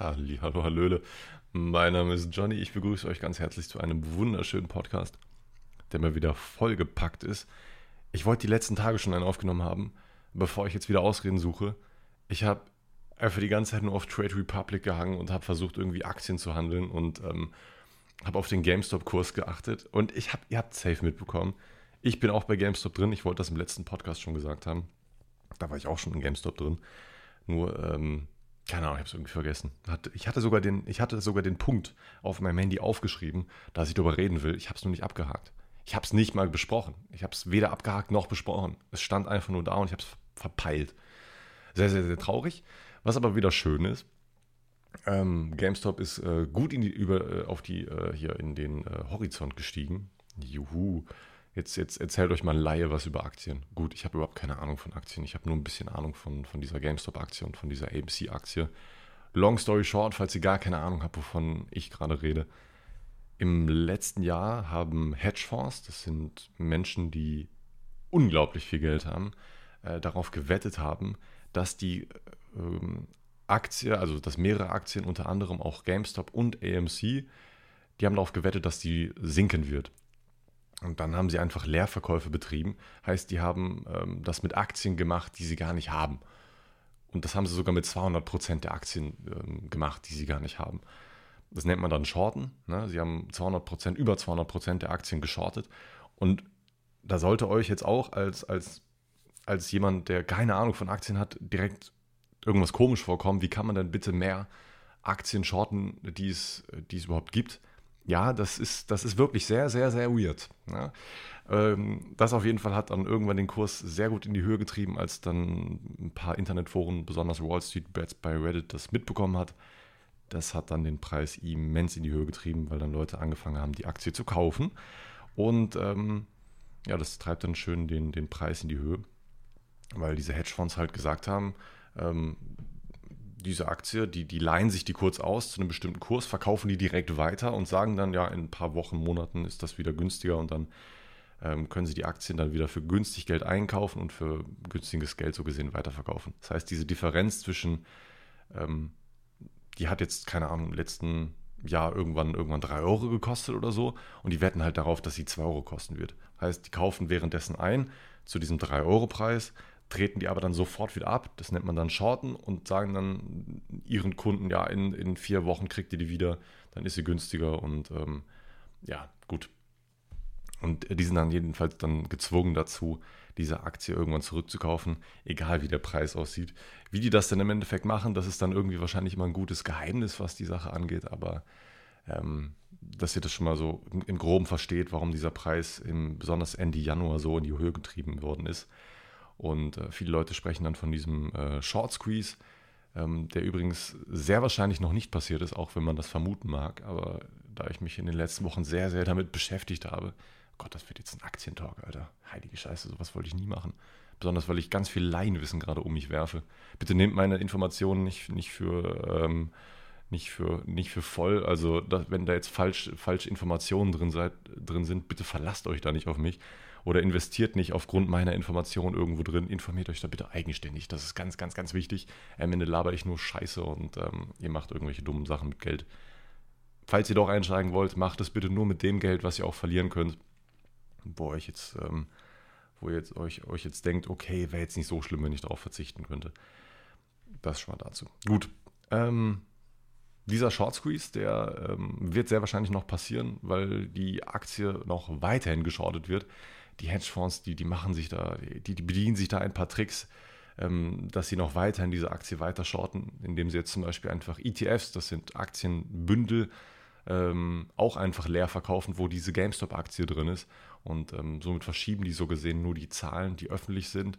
Halli, hallo, hallöle. Mein Name ist Johnny. Ich begrüße euch ganz herzlich zu einem wunderschönen Podcast, der mal wieder vollgepackt ist. Ich wollte die letzten Tage schon einen aufgenommen haben, bevor ich jetzt wieder Ausreden suche. Ich habe einfach die ganze Zeit nur auf Trade Republic gehangen und habe versucht, irgendwie Aktien zu handeln und ähm, habe auf den GameStop-Kurs geachtet. Und ich habe, ihr habt safe mitbekommen. Ich bin auch bei GameStop drin. Ich wollte das im letzten Podcast schon gesagt haben. Da war ich auch schon in GameStop drin. Nur, ähm, keine Ahnung, ich habe es irgendwie vergessen. Ich hatte, sogar den, ich hatte sogar den Punkt auf meinem Handy aufgeschrieben, dass ich darüber reden will. Ich habe es nur nicht abgehakt. Ich habe es nicht mal besprochen. Ich habe es weder abgehakt noch besprochen. Es stand einfach nur da und ich habe es verpeilt. Sehr, sehr, sehr traurig. Was aber wieder schön ist, ähm, GameStop ist äh, gut die, über, äh, auf die, äh, hier in den äh, Horizont gestiegen. Juhu. Jetzt, jetzt erzählt euch mal Laie was über Aktien. Gut, ich habe überhaupt keine Ahnung von Aktien. Ich habe nur ein bisschen Ahnung von, von dieser GameStop-Aktie und von dieser AMC-Aktie. Long story short, falls ihr gar keine Ahnung habt, wovon ich gerade rede. Im letzten Jahr haben Hedgefonds, das sind Menschen, die unglaublich viel Geld haben, äh, darauf gewettet haben, dass die ähm, Aktie, also dass mehrere Aktien, unter anderem auch GameStop und AMC, die haben darauf gewettet, dass die sinken wird. Und dann haben sie einfach Leerverkäufe betrieben. Heißt, die haben ähm, das mit Aktien gemacht, die sie gar nicht haben. Und das haben sie sogar mit 200 Prozent der Aktien ähm, gemacht, die sie gar nicht haben. Das nennt man dann Shorten. Ne? Sie haben 200 Prozent, über 200 Prozent der Aktien geschortet. Und da sollte euch jetzt auch als, als, als jemand, der keine Ahnung von Aktien hat, direkt irgendwas komisch vorkommen. Wie kann man denn bitte mehr Aktien shorten, die es, die es überhaupt gibt? Ja, das ist, das ist wirklich sehr, sehr, sehr weird. Ja. Ähm, das auf jeden Fall hat dann irgendwann den Kurs sehr gut in die Höhe getrieben, als dann ein paar Internetforen, besonders Wall Street Bets bei Reddit, das mitbekommen hat. Das hat dann den Preis immens in die Höhe getrieben, weil dann Leute angefangen haben, die Aktie zu kaufen. Und ähm, ja, das treibt dann schön den, den Preis in die Höhe, weil diese Hedgefonds halt gesagt haben, ähm, diese Aktie, die, die leihen sich die kurz aus zu einem bestimmten Kurs, verkaufen die direkt weiter und sagen dann, ja, in ein paar Wochen, Monaten ist das wieder günstiger und dann ähm, können sie die Aktien dann wieder für günstig Geld einkaufen und für günstiges Geld so gesehen weiterverkaufen. Das heißt, diese Differenz zwischen, ähm, die hat jetzt, keine Ahnung, im letzten Jahr irgendwann, irgendwann 3 Euro gekostet oder so und die wetten halt darauf, dass sie 2 Euro kosten wird. Heißt, die kaufen währenddessen ein zu diesem 3-Euro-Preis, treten die aber dann sofort wieder ab. Das nennt man dann Shorten und sagen dann ihren Kunden, ja, in, in vier Wochen kriegt ihr die wieder, dann ist sie günstiger und ähm, ja, gut. Und die sind dann jedenfalls dann gezwungen dazu, diese Aktie irgendwann zurückzukaufen, egal wie der Preis aussieht. Wie die das dann im Endeffekt machen, das ist dann irgendwie wahrscheinlich immer ein gutes Geheimnis, was die Sache angeht, aber ähm, dass ihr das schon mal so im Groben versteht, warum dieser Preis im, besonders Ende Januar so in die Höhe getrieben worden ist. Und äh, viele Leute sprechen dann von diesem äh, Short Squeeze, ähm, der übrigens sehr wahrscheinlich noch nicht passiert ist, auch wenn man das vermuten mag. Aber da ich mich in den letzten Wochen sehr, sehr damit beschäftigt habe, Gott, das wird jetzt ein Aktientalk, Alter. Heilige Scheiße, sowas wollte ich nie machen. Besonders weil ich ganz viel Laienwissen gerade um mich werfe. Bitte nehmt meine Informationen nicht, nicht für. Ähm, nicht für, nicht für voll. Also, dass, wenn da jetzt falsch, falsche Informationen drin, seid, drin sind, bitte verlasst euch da nicht auf mich oder investiert nicht aufgrund meiner Information irgendwo drin. Informiert euch da bitte eigenständig. Das ist ganz, ganz, ganz wichtig. Am Ende laber ich nur Scheiße und ähm, ihr macht irgendwelche dummen Sachen mit Geld. Falls ihr doch einsteigen wollt, macht es bitte nur mit dem Geld, was ihr auch verlieren könnt. Wo euch jetzt, ähm, wo ihr jetzt, euch, euch jetzt denkt, okay, wäre jetzt nicht so schlimm, wenn ich darauf verzichten könnte. Das schon mal dazu. Gut. Ähm, dieser Short Squeeze, der ähm, wird sehr wahrscheinlich noch passieren, weil die Aktie noch weiterhin geschortet wird die Hedgefonds, die, die machen sich da, die, die bedienen sich da ein paar Tricks, ähm, dass sie noch weiter in diese Aktie weiter shorten, indem sie jetzt zum Beispiel einfach ETFs, das sind Aktienbündel, ähm, auch einfach leer verkaufen, wo diese GameStop-Aktie drin ist. Und ähm, somit verschieben die so gesehen nur die Zahlen, die öffentlich sind.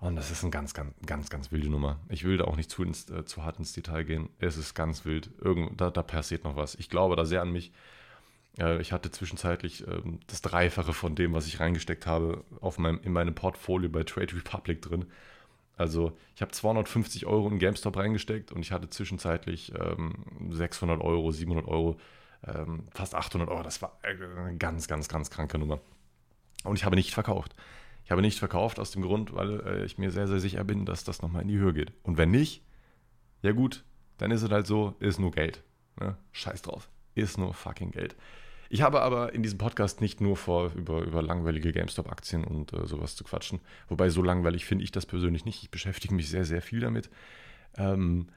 Und das ist eine ganz, ganz, ganz, ganz wilde Nummer. Ich will da auch nicht zu, ins, äh, zu hart ins Detail gehen. Es ist ganz wild. Irgend, da, da passiert noch was. Ich glaube da sehr an mich. Äh, ich hatte zwischenzeitlich ähm, das Dreifache von dem, was ich reingesteckt habe, auf meinem, in meinem Portfolio bei Trade Republic drin. Also ich habe 250 Euro in GameStop reingesteckt und ich hatte zwischenzeitlich 600 ähm, Euro, 700 Euro, ähm, fast 800 Euro. Das war eine ganz, ganz, ganz kranke Nummer. Und ich habe nicht verkauft. Ich habe nicht verkauft aus dem Grund, weil äh, ich mir sehr, sehr sicher bin, dass das nochmal in die Höhe geht. Und wenn nicht, ja gut, dann ist es halt so, ist nur Geld. Ne? Scheiß drauf. Ist nur fucking Geld. Ich habe aber in diesem Podcast nicht nur vor, über, über langweilige GameStop-Aktien und äh, sowas zu quatschen. Wobei so langweilig finde ich das persönlich nicht. Ich beschäftige mich sehr, sehr viel damit. Ähm,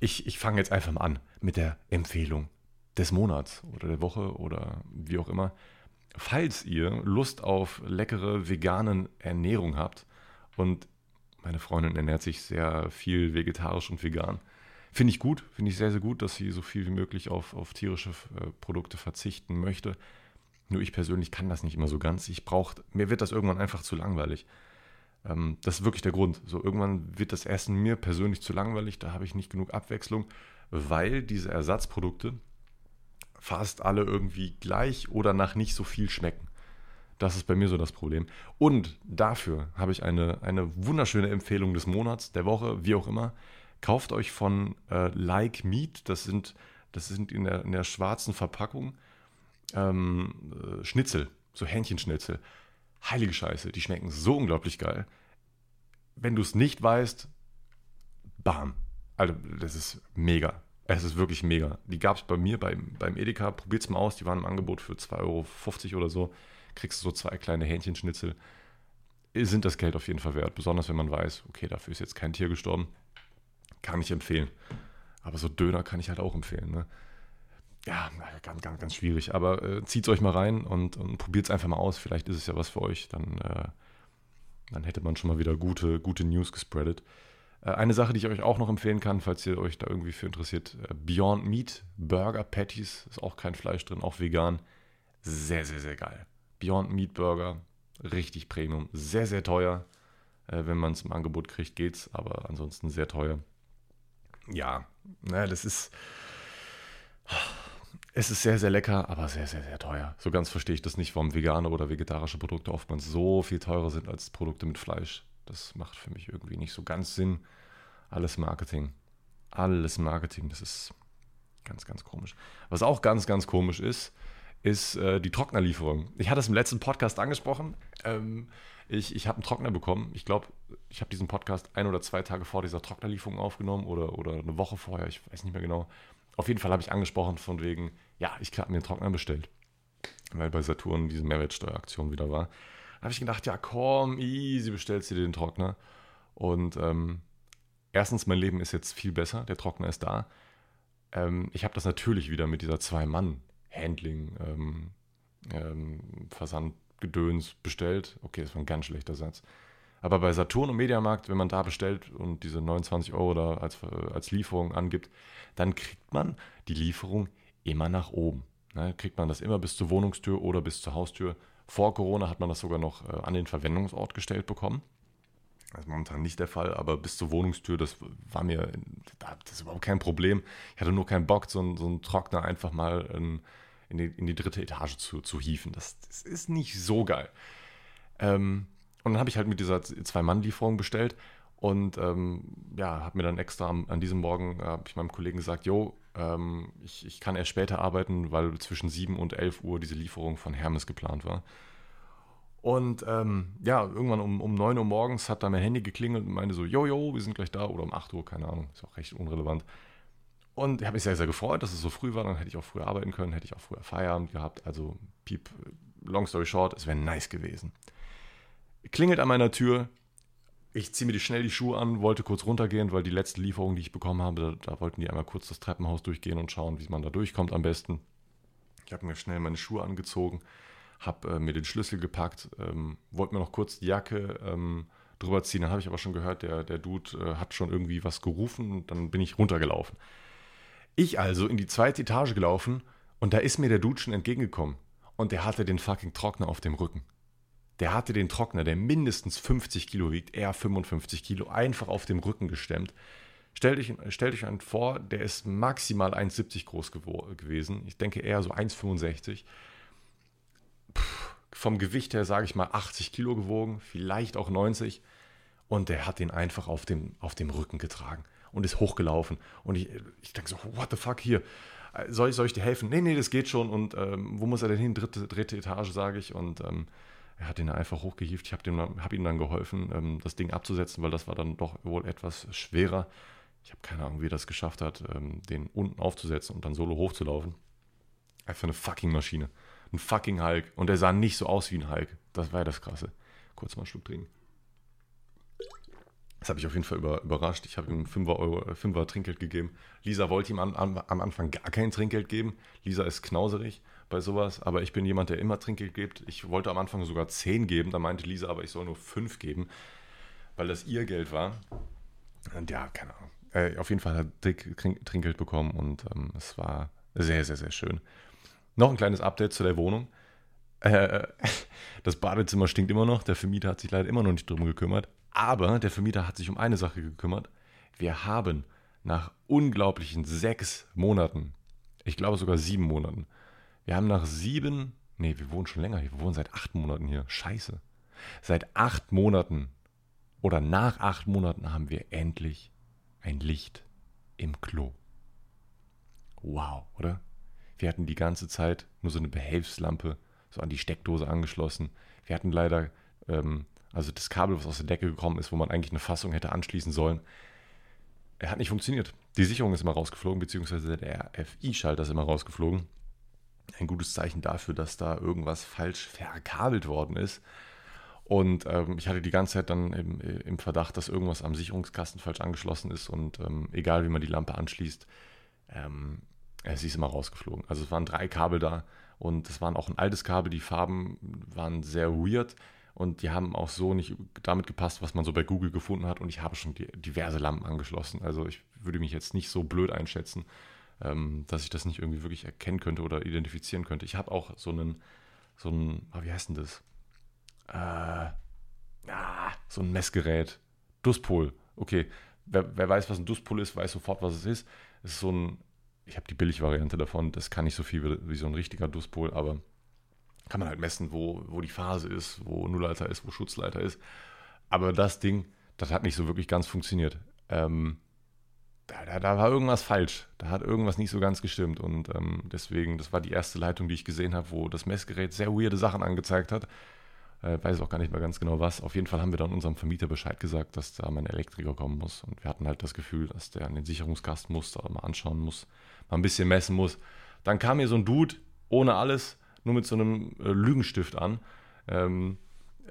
ich ich fange jetzt einfach mal an mit der Empfehlung des Monats oder der Woche oder wie auch immer. Falls ihr Lust auf leckere veganen Ernährung habt und meine Freundin ernährt sich sehr viel vegetarisch und vegan, Finde ich gut, finde ich sehr, sehr gut, dass sie so viel wie möglich auf, auf tierische äh, Produkte verzichten möchte. Nur ich persönlich kann das nicht immer so ganz. Ich brauche, mir wird das irgendwann einfach zu langweilig. Ähm, das ist wirklich der Grund. So irgendwann wird das Essen mir persönlich zu langweilig, da habe ich nicht genug Abwechslung, weil diese Ersatzprodukte fast alle irgendwie gleich oder nach nicht so viel schmecken. Das ist bei mir so das Problem. Und dafür habe ich eine, eine wunderschöne Empfehlung des Monats, der Woche, wie auch immer. Kauft euch von äh, Like Meat, das sind, das sind in der, in der schwarzen Verpackung ähm, äh, Schnitzel, so Hähnchenschnitzel. Heilige Scheiße, die schmecken so unglaublich geil. Wenn du es nicht weißt, bam. Also, das ist mega. Es ist wirklich mega. Die gab es bei mir beim, beim Edeka. es mal aus. Die waren im Angebot für 2,50 Euro oder so. Kriegst du so zwei kleine Hähnchenschnitzel. Sind das Geld auf jeden Fall wert. Besonders wenn man weiß, okay, dafür ist jetzt kein Tier gestorben. Kann ich empfehlen. Aber so Döner kann ich halt auch empfehlen. Ne? Ja, ganz, ganz, ganz schwierig. Aber äh, zieht es euch mal rein und, und probiert es einfach mal aus. Vielleicht ist es ja was für euch. Dann, äh, dann hätte man schon mal wieder gute, gute News gespreadet. Äh, eine Sache, die ich euch auch noch empfehlen kann, falls ihr euch da irgendwie für interessiert: äh, Beyond Meat Burger Patties. Ist auch kein Fleisch drin, auch vegan. Sehr, sehr, sehr geil. Beyond Meat Burger. Richtig Premium. Sehr, sehr teuer. Äh, wenn man es im Angebot kriegt, geht's. Aber ansonsten sehr teuer ja, ne, das ist. Es ist sehr, sehr lecker, aber sehr, sehr, sehr teuer. So ganz verstehe ich das nicht, warum vegane oder vegetarische Produkte oftmals so viel teurer sind als Produkte mit Fleisch. Das macht für mich irgendwie nicht so ganz Sinn. Alles Marketing. Alles Marketing, das ist ganz, ganz komisch. Was auch ganz, ganz komisch ist, ist äh, die Trocknerlieferung. Ich hatte es im letzten Podcast angesprochen. Ähm, ich, ich habe einen Trockner bekommen. Ich glaube, ich habe diesen Podcast ein oder zwei Tage vor dieser Trocknerlieferung aufgenommen oder, oder eine Woche vorher, ich weiß nicht mehr genau. Auf jeden Fall habe ich angesprochen von wegen, ja, ich habe mir einen Trockner bestellt. Weil bei Saturn diese Mehrwertsteueraktion wieder war. Da habe ich gedacht, ja komm, easy, bestellst du dir den Trockner. Und ähm, erstens, mein Leben ist jetzt viel besser, der Trockner ist da. Ähm, ich habe das natürlich wieder mit dieser Zwei-Mann-Handling, ähm, ähm, Versand Gedöns bestellt. Okay, das war ein ganz schlechter Satz. Aber bei Saturn und Mediamarkt, wenn man da bestellt und diese 29 Euro da als, als Lieferung angibt, dann kriegt man die Lieferung immer nach oben. Ne, kriegt man das immer bis zur Wohnungstür oder bis zur Haustür. Vor Corona hat man das sogar noch äh, an den Verwendungsort gestellt bekommen. Das ist momentan nicht der Fall, aber bis zur Wohnungstür, das war mir, das ist überhaupt kein Problem. Ich hatte nur keinen Bock, so, so einen Trockner einfach mal in, in die, in die dritte Etage zu, zu hieven. Das, das ist nicht so geil. Ähm, und dann habe ich halt mit dieser Zwei-Mann-Lieferung bestellt und ähm, ja, habe mir dann extra am, an diesem Morgen, äh, habe ich meinem Kollegen gesagt, jo, ähm, ich, ich kann erst später arbeiten, weil zwischen 7 und 11 Uhr diese Lieferung von Hermes geplant war. Und ähm, ja, irgendwann um, um 9 Uhr morgens hat da mein Handy geklingelt und meinte so, jo, jo, wir sind gleich da. Oder um 8 Uhr, keine Ahnung, ist auch recht unrelevant. Und ich habe mich sehr, sehr gefreut, dass es so früh war. Dann hätte ich auch früher arbeiten können, hätte ich auch früher Feierabend gehabt. Also, piep, long story short, es wäre nice gewesen. Klingelt an meiner Tür. Ich ziehe mir die schnell die Schuhe an, wollte kurz runtergehen, weil die letzte Lieferung, die ich bekommen habe, da, da wollten die einmal kurz das Treppenhaus durchgehen und schauen, wie man da durchkommt am besten. Ich habe mir schnell meine Schuhe angezogen, habe äh, mir den Schlüssel gepackt, ähm, wollte mir noch kurz die Jacke ähm, drüber ziehen. Dann habe ich aber schon gehört, der, der Dude äh, hat schon irgendwie was gerufen und dann bin ich runtergelaufen. Ich also in die zweite Etage gelaufen und da ist mir der Dude schon entgegengekommen. Und der hatte den fucking Trockner auf dem Rücken. Der hatte den Trockner, der mindestens 50 Kilo wiegt, eher 55 Kilo, einfach auf dem Rücken gestemmt. Stellt euch, stellt euch einen vor, der ist maximal 1,70 groß gewesen. Ich denke eher so 1,65. Vom Gewicht her sage ich mal 80 Kilo gewogen, vielleicht auch 90. Und der hat den einfach auf dem, auf dem Rücken getragen und ist hochgelaufen. Und ich, ich denke so, what the fuck hier? Soll ich, soll ich dir helfen? Nee, nee, das geht schon. Und ähm, wo muss er denn hin? Dritte, dritte Etage, sage ich. Und ähm, er hat ihn einfach hochgehievt. Ich habe hab ihm dann geholfen, ähm, das Ding abzusetzen, weil das war dann doch wohl etwas schwerer. Ich habe keine Ahnung, wie er das geschafft hat, ähm, den unten aufzusetzen und dann solo hochzulaufen. Einfach eine fucking Maschine. Ein fucking Hulk. Und er sah nicht so aus wie ein Hulk. Das war ja das Krasse. Kurz mal einen Schluck trinken. Das habe ich auf jeden Fall über, überrascht. Ich habe ihm 5 Euro, 5 Trinkgeld gegeben. Lisa wollte ihm an, an, am Anfang gar kein Trinkgeld geben. Lisa ist knauserig bei sowas, aber ich bin jemand, der immer Trinkgeld gibt. Ich wollte am Anfang sogar 10 geben, da meinte Lisa, aber ich soll nur 5 geben, weil das ihr Geld war. Und ja, keine Ahnung. Äh, auf jeden Fall hat Dick Trinkgeld bekommen und ähm, es war sehr, sehr, sehr schön. Noch ein kleines Update zu der Wohnung. Äh, das Badezimmer stinkt immer noch. Der Vermieter hat sich leider immer noch nicht drum gekümmert. Aber der Vermieter hat sich um eine Sache gekümmert. Wir haben nach unglaublichen sechs Monaten, ich glaube sogar sieben Monaten, wir haben nach sieben, nee, wir wohnen schon länger hier, wir wohnen seit acht Monaten hier. Scheiße. Seit acht Monaten oder nach acht Monaten haben wir endlich ein Licht im Klo. Wow, oder? Wir hatten die ganze Zeit nur so eine Behelfslampe so an die Steckdose angeschlossen. Wir hatten leider ähm, also das Kabel, was aus der Decke gekommen ist, wo man eigentlich eine Fassung hätte anschließen sollen, er hat nicht funktioniert. Die Sicherung ist immer rausgeflogen, beziehungsweise der RFI-Schalter ist immer rausgeflogen. Ein gutes Zeichen dafür, dass da irgendwas falsch verkabelt worden ist. Und ähm, ich hatte die ganze Zeit dann im, im, Verdacht, dass irgendwas am Sicherungskasten falsch angeschlossen ist. Und ähm, egal wie man die Lampe anschließt, ähm, sie ist immer rausgeflogen. Also es waren drei Kabel da und es waren auch ein altes Kabel. Die Farben waren sehr weird und die haben auch so nicht damit gepasst, was man so bei Google gefunden hat und ich habe schon diverse Lampen angeschlossen. Also ich würde mich jetzt nicht so blöd einschätzen, ähm, dass ich das nicht irgendwie wirklich erkennen könnte oder identifizieren könnte. Ich habe auch so einen, so ein, oh, wie heißt denn das? Äh, ah, so ein Messgerät. Duspol. Okay, wer, wer weiß, was ein Duspol ist, weiß sofort, was es ist. Es ist so ein, ich habe die Billigvariante davon, das kann nicht so viel wie, wie so ein richtiger Duspol, aber kann man halt messen, wo, wo die Phase ist, wo Nullleiter ist, wo Schutzleiter ist. Aber das Ding, das hat nicht so wirklich ganz funktioniert. Ähm, da, da, da, war irgendwas falsch. Da hat irgendwas nicht so ganz gestimmt. Und ähm, deswegen, das war die erste Leitung, die ich gesehen habe, wo das Messgerät sehr weirde Sachen angezeigt hat. Äh, weiß auch gar nicht mehr ganz genau was. Auf jeden Fall haben wir dann unserem Vermieter Bescheid gesagt, dass da mein Elektriker kommen muss. Und wir hatten halt das Gefühl, dass der an den Sicherungskasten muss, da mal anschauen muss, mal ein bisschen messen muss. Dann kam mir so ein Dude ohne alles nur mit so einem äh, Lügenstift an. Ähm,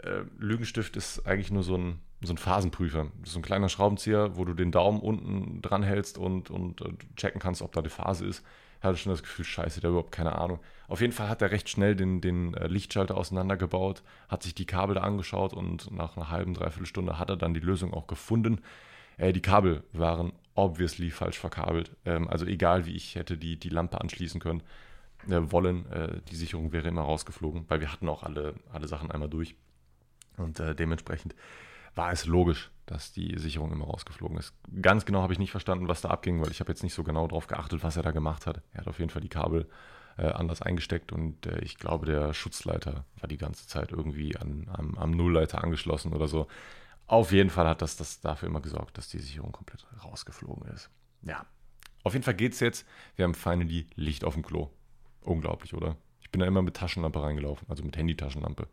äh, Lügenstift ist eigentlich nur so ein, so ein Phasenprüfer. Das ist so ein kleiner Schraubenzieher, wo du den Daumen unten dran hältst und, und äh, checken kannst, ob da die Phase ist. Ich hatte schon das Gefühl, scheiße, der überhaupt keine Ahnung. Auf jeden Fall hat er recht schnell den, den äh, Lichtschalter auseinandergebaut, hat sich die Kabel da angeschaut und nach einer halben, dreiviertel Stunde hat er dann die Lösung auch gefunden. Äh, die Kabel waren obviously falsch verkabelt. Ähm, also egal, wie ich hätte die, die Lampe anschließen können, äh, wollen, äh, die Sicherung wäre immer rausgeflogen, weil wir hatten auch alle, alle Sachen einmal durch. Und äh, dementsprechend war es logisch, dass die Sicherung immer rausgeflogen ist. Ganz genau habe ich nicht verstanden, was da abging, weil ich habe jetzt nicht so genau darauf geachtet, was er da gemacht hat. Er hat auf jeden Fall die Kabel äh, anders eingesteckt und äh, ich glaube, der Schutzleiter war die ganze Zeit irgendwie an, am, am Nullleiter angeschlossen oder so. Auf jeden Fall hat das, das dafür immer gesorgt, dass die Sicherung komplett rausgeflogen ist. Ja, auf jeden Fall geht es jetzt. Wir haben finally Licht auf dem Klo. Unglaublich, oder? Ich bin da immer mit Taschenlampe reingelaufen, also mit Handytaschenlampe.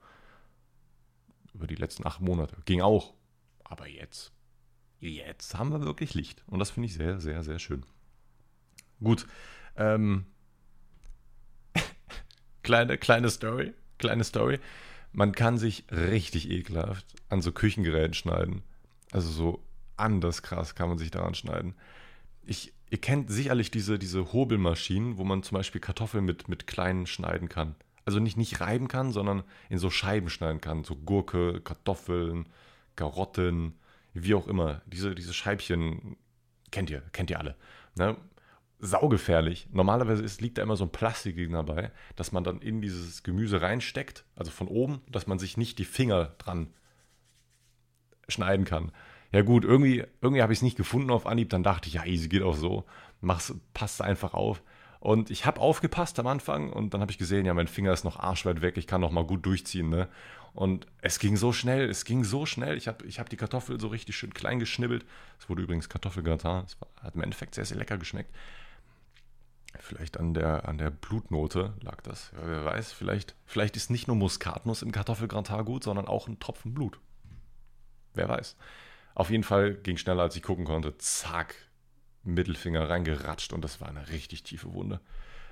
Über die letzten acht Monate. Ging auch. Aber jetzt, jetzt haben wir wirklich Licht. Und das finde ich sehr, sehr, sehr schön. Gut. Ähm, kleine, kleine Story. Kleine Story. Man kann sich richtig ekelhaft an so Küchengeräten schneiden. Also so anders krass kann man sich daran schneiden. Ich Ihr kennt sicherlich diese, diese Hobelmaschinen, wo man zum Beispiel Kartoffeln mit, mit kleinen schneiden kann. Also nicht, nicht reiben kann, sondern in so Scheiben schneiden kann. So Gurke, Kartoffeln, Karotten, wie auch immer. Diese, diese Scheibchen kennt ihr, kennt ihr alle. Ne? Saugefährlich. Normalerweise ist, liegt da immer so ein Plastikding dabei, dass man dann in dieses Gemüse reinsteckt, also von oben, dass man sich nicht die Finger dran schneiden kann ja gut, irgendwie, irgendwie habe ich es nicht gefunden auf Anhieb. Dann dachte ich, ja, easy geht auch so. Mach's, passt einfach auf. Und ich habe aufgepasst am Anfang und dann habe ich gesehen, ja, mein Finger ist noch arschweit weg, ich kann noch mal gut durchziehen, ne? Und es ging so schnell, es ging so schnell. Ich habe ich hab die Kartoffel so richtig schön klein geschnibbelt. Es wurde übrigens Kartoffelgratin. Es hat im Endeffekt sehr, sehr lecker geschmeckt. Vielleicht an der, an der Blutnote lag das. Ja, wer weiß, vielleicht, vielleicht ist nicht nur Muskatnuss im Kartoffelgratin gut, sondern auch ein Tropfen Blut. Wer weiß. Auf jeden Fall ging schneller, als ich gucken konnte. Zack. Mittelfinger reingeratscht und das war eine richtig tiefe Wunde.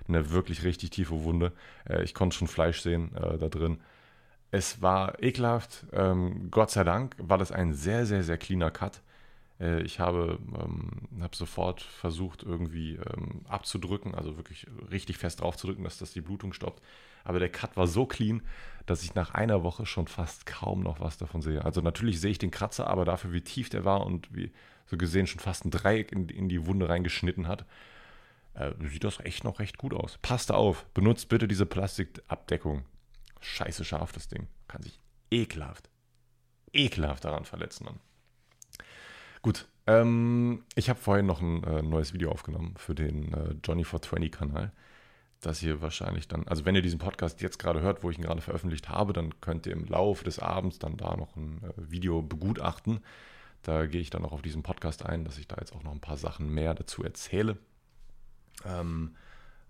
Eine wirklich richtig tiefe Wunde. Äh, ich konnte schon Fleisch sehen äh, da drin. Es war ekelhaft. Ähm, Gott sei Dank war das ein sehr, sehr, sehr cleaner Cut. Äh, ich habe, ähm, habe sofort versucht, irgendwie ähm, abzudrücken, also wirklich richtig fest draufzudrücken, dass das die Blutung stoppt. Aber der Cut war so clean, dass ich nach einer Woche schon fast kaum noch was davon sehe. Also natürlich sehe ich den Kratzer, aber dafür, wie tief der war und wie so gesehen schon fast ein Dreieck in, in die Wunde reingeschnitten hat, äh, sieht das echt noch recht gut aus. Passt auf, benutzt bitte diese Plastikabdeckung. Scheiße scharf das Ding. Kann sich ekelhaft, ekelhaft daran verletzen, Mann. Gut, ähm, ich habe vorhin noch ein äh, neues Video aufgenommen für den äh, Johnny 420 Kanal. Das hier wahrscheinlich dann, also wenn ihr diesen Podcast jetzt gerade hört, wo ich ihn gerade veröffentlicht habe, dann könnt ihr im Laufe des Abends dann da noch ein äh, Video begutachten. Da gehe ich dann noch auf diesen Podcast ein, dass ich da jetzt auch noch ein paar Sachen mehr dazu erzähle. Ähm,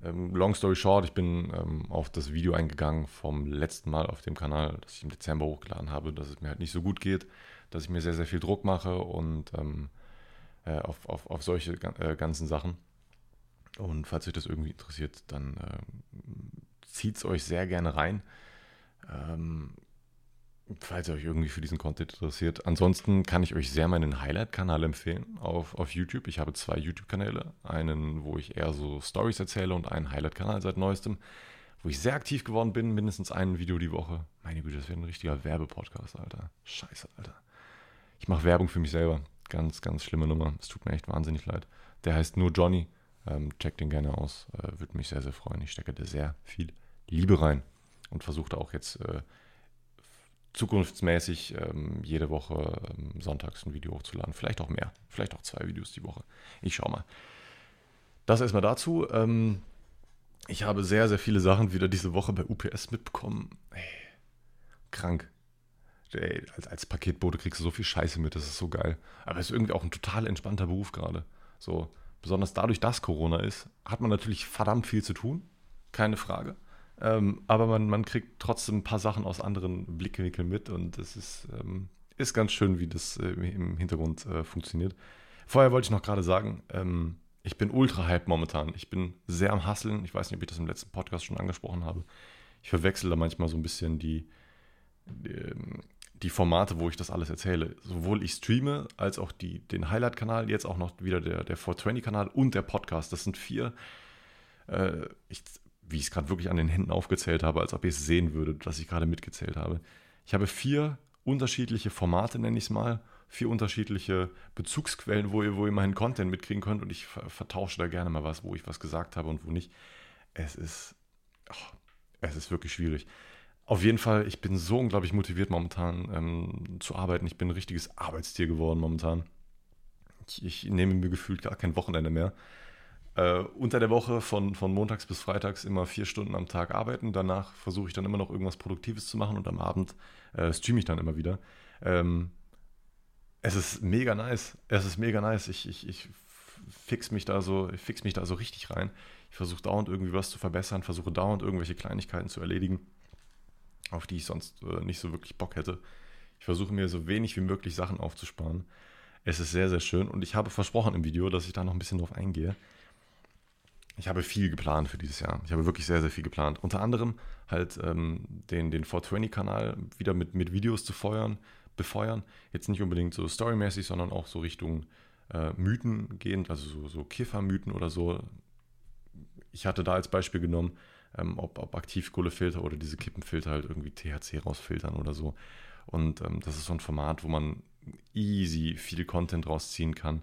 ähm, long story short, ich bin ähm, auf das Video eingegangen vom letzten Mal auf dem Kanal, das ich im Dezember hochgeladen habe, dass es mir halt nicht so gut geht dass ich mir sehr, sehr viel Druck mache und ähm, äh, auf, auf, auf solche äh, ganzen Sachen. Und falls euch das irgendwie interessiert, dann äh, zieht es euch sehr gerne rein. Ähm, falls ihr euch irgendwie für diesen Content interessiert. Ansonsten kann ich euch sehr meinen Highlight-Kanal empfehlen auf, auf YouTube. Ich habe zwei YouTube-Kanäle. Einen, wo ich eher so Stories erzähle und einen Highlight-Kanal seit neuestem, wo ich sehr aktiv geworden bin. Mindestens ein Video die Woche. Meine Güte, das wäre ein richtiger Werbepodcast, Alter. Scheiße, Alter. Ich mache Werbung für mich selber. Ganz, ganz schlimme Nummer. Es tut mir echt wahnsinnig leid. Der heißt nur Johnny. Ähm, checkt den gerne aus. Äh, Würde mich sehr, sehr freuen. Ich stecke da sehr viel Liebe rein und versuche auch jetzt äh, zukunftsmäßig ähm, jede Woche ähm, sonntags ein Video hochzuladen. Vielleicht auch mehr. Vielleicht auch zwei Videos die Woche. Ich schau mal. Das erstmal dazu. Ähm, ich habe sehr, sehr viele Sachen wieder diese Woche bei UPS mitbekommen. Hey, krank ey, als, als Paketbote kriegst du so viel Scheiße mit, das ist so geil. Aber es ist irgendwie auch ein total entspannter Beruf gerade. So, besonders dadurch, dass Corona ist, hat man natürlich verdammt viel zu tun, keine Frage. Ähm, aber man, man kriegt trotzdem ein paar Sachen aus anderen Blickwinkeln mit und es ist, ähm, ist ganz schön, wie das äh, im Hintergrund äh, funktioniert. Vorher wollte ich noch gerade sagen, ähm, ich bin ultra hype momentan. Ich bin sehr am Hasseln. Ich weiß nicht, ob ich das im letzten Podcast schon angesprochen habe. Ich verwechsel da manchmal so ein bisschen die, die ähm, die Formate, wo ich das alles erzähle. Sowohl ich streame, als auch die, den Highlight-Kanal, jetzt auch noch wieder der, der 420-Kanal und der Podcast. Das sind vier, äh, ich, wie ich es gerade wirklich an den Händen aufgezählt habe, als ob ihr es sehen würdet, was ich gerade mitgezählt habe. Ich habe vier unterschiedliche Formate, nenne ich es mal, vier unterschiedliche Bezugsquellen, wo ihr, wo ihr meinen Content mitkriegen könnt und ich vertausche da gerne mal was, wo ich was gesagt habe und wo nicht. Es ist, oh, es ist wirklich schwierig. Auf jeden Fall, ich bin so unglaublich motiviert momentan ähm, zu arbeiten. Ich bin ein richtiges Arbeitstier geworden momentan. Ich, ich nehme mir gefühlt gar kein Wochenende mehr. Äh, unter der Woche von, von montags bis freitags immer vier Stunden am Tag arbeiten. Danach versuche ich dann immer noch irgendwas Produktives zu machen und am Abend äh, streame ich dann immer wieder. Ähm, es ist mega nice. Es ist mega nice. Ich, ich, ich fix mich da so, ich fix mich da so richtig rein. Ich versuche dauernd irgendwie was zu verbessern, versuche dauernd irgendwelche Kleinigkeiten zu erledigen auf die ich sonst äh, nicht so wirklich Bock hätte. Ich versuche mir so wenig wie möglich Sachen aufzusparen. Es ist sehr, sehr schön und ich habe versprochen im Video, dass ich da noch ein bisschen drauf eingehe. Ich habe viel geplant für dieses Jahr. Ich habe wirklich sehr, sehr viel geplant. Unter anderem halt ähm, den, den 420-Kanal wieder mit, mit Videos zu feuern, befeuern. Jetzt nicht unbedingt so storymäßig, sondern auch so Richtung äh, Mythen gehend, also so, so Kiffermythen oder so. Ich hatte da als Beispiel genommen, ähm, ob, ob Aktivkohlefilter oder diese Kippenfilter halt irgendwie THC rausfiltern oder so. Und ähm, das ist so ein Format, wo man easy viel Content rausziehen kann,